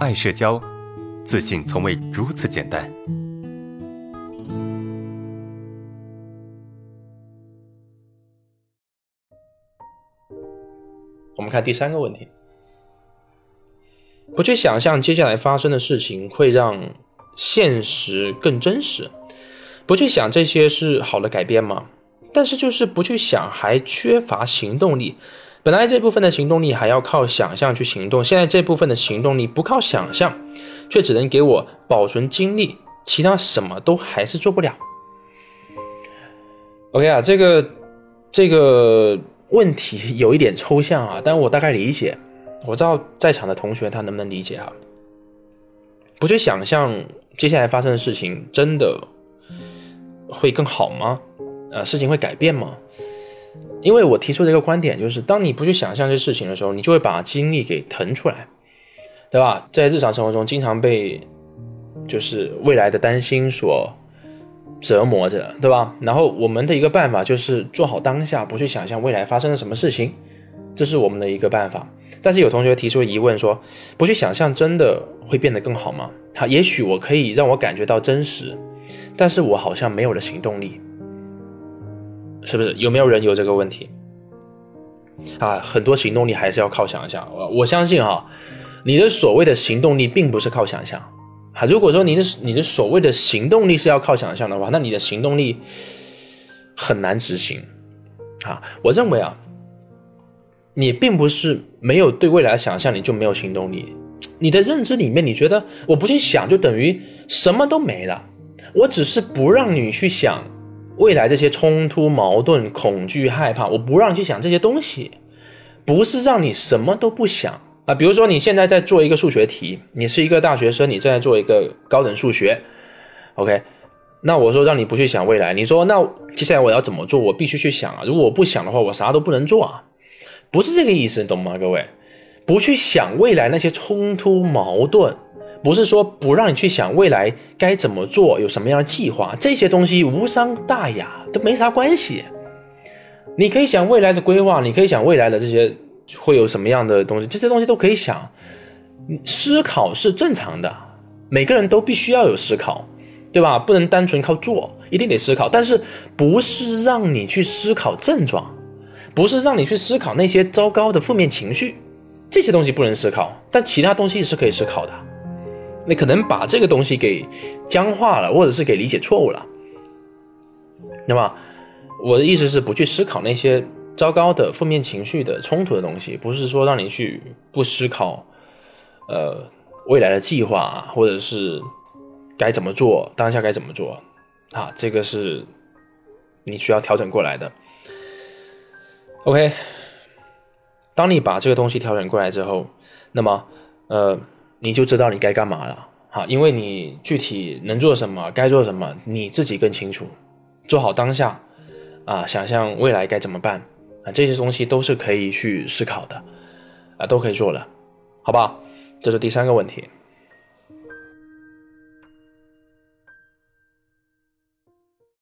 爱社交，自信从未如此简单。我们看第三个问题：不去想象接下来发生的事情会让现实更真实，不去想这些是好的改变吗？但是就是不去想，还缺乏行动力。本来这部分的行动力还要靠想象去行动，现在这部分的行动力不靠想象，却只能给我保存精力，其他什么都还是做不了。OK 啊，这个这个问题有一点抽象啊，但我大概理解。我知道在场的同学他能不能理解啊？不去想象接下来发生的事情，真的会更好吗？呃，事情会改变吗？因为我提出的一个观点就是，当你不去想象这事情的时候，你就会把精力给腾出来，对吧？在日常生活中，经常被就是未来的担心所折磨着，对吧？然后我们的一个办法就是做好当下，不去想象未来发生了什么事情，这是我们的一个办法。但是有同学提出疑问说，不去想象真的会变得更好吗？好，也许我可以让我感觉到真实，但是我好像没有了行动力。是不是有没有人有这个问题啊？很多行动力还是要靠想象。我我相信哈，你的所谓的行动力并不是靠想象啊。如果说你的你的所谓的行动力是要靠想象的话，那你的行动力很难执行啊。我认为啊，你并不是没有对未来的想象，你就没有行动力。你的认知里面，你觉得我不去想，就等于什么都没了。我只是不让你去想。未来这些冲突、矛盾、恐惧、害怕，我不让你去想这些东西，不是让你什么都不想啊。比如说，你现在在做一个数学题，你是一个大学生，你正在做一个高等数学，OK？那我说让你不去想未来，你说那接下来我要怎么做？我必须去想啊。如果我不想的话，我啥都不能做啊。不是这个意思，懂吗？各位，不去想未来那些冲突、矛盾。不是说不让你去想未来该怎么做，有什么样的计划，这些东西无伤大雅，都没啥关系。你可以想未来的规划，你可以想未来的这些会有什么样的东西，这些东西都可以想。思考是正常的，每个人都必须要有思考，对吧？不能单纯靠做，一定得思考。但是不是让你去思考症状，不是让你去思考那些糟糕的负面情绪，这些东西不能思考，但其他东西是可以思考的。你可能把这个东西给僵化了，或者是给理解错误了。那么，我的意思是不去思考那些糟糕的负面情绪的冲突的东西，不是说让你去不思考，呃，未来的计划或者是该怎么做，当下该怎么做，啊，这个是你需要调整过来的。OK，当你把这个东西调整过来之后，那么，呃。你就知道你该干嘛了，好，因为你具体能做什么，该做什么，你自己更清楚。做好当下，啊，想象未来该怎么办，啊，这些东西都是可以去思考的，啊，都可以做的，好不好？这是第三个问题。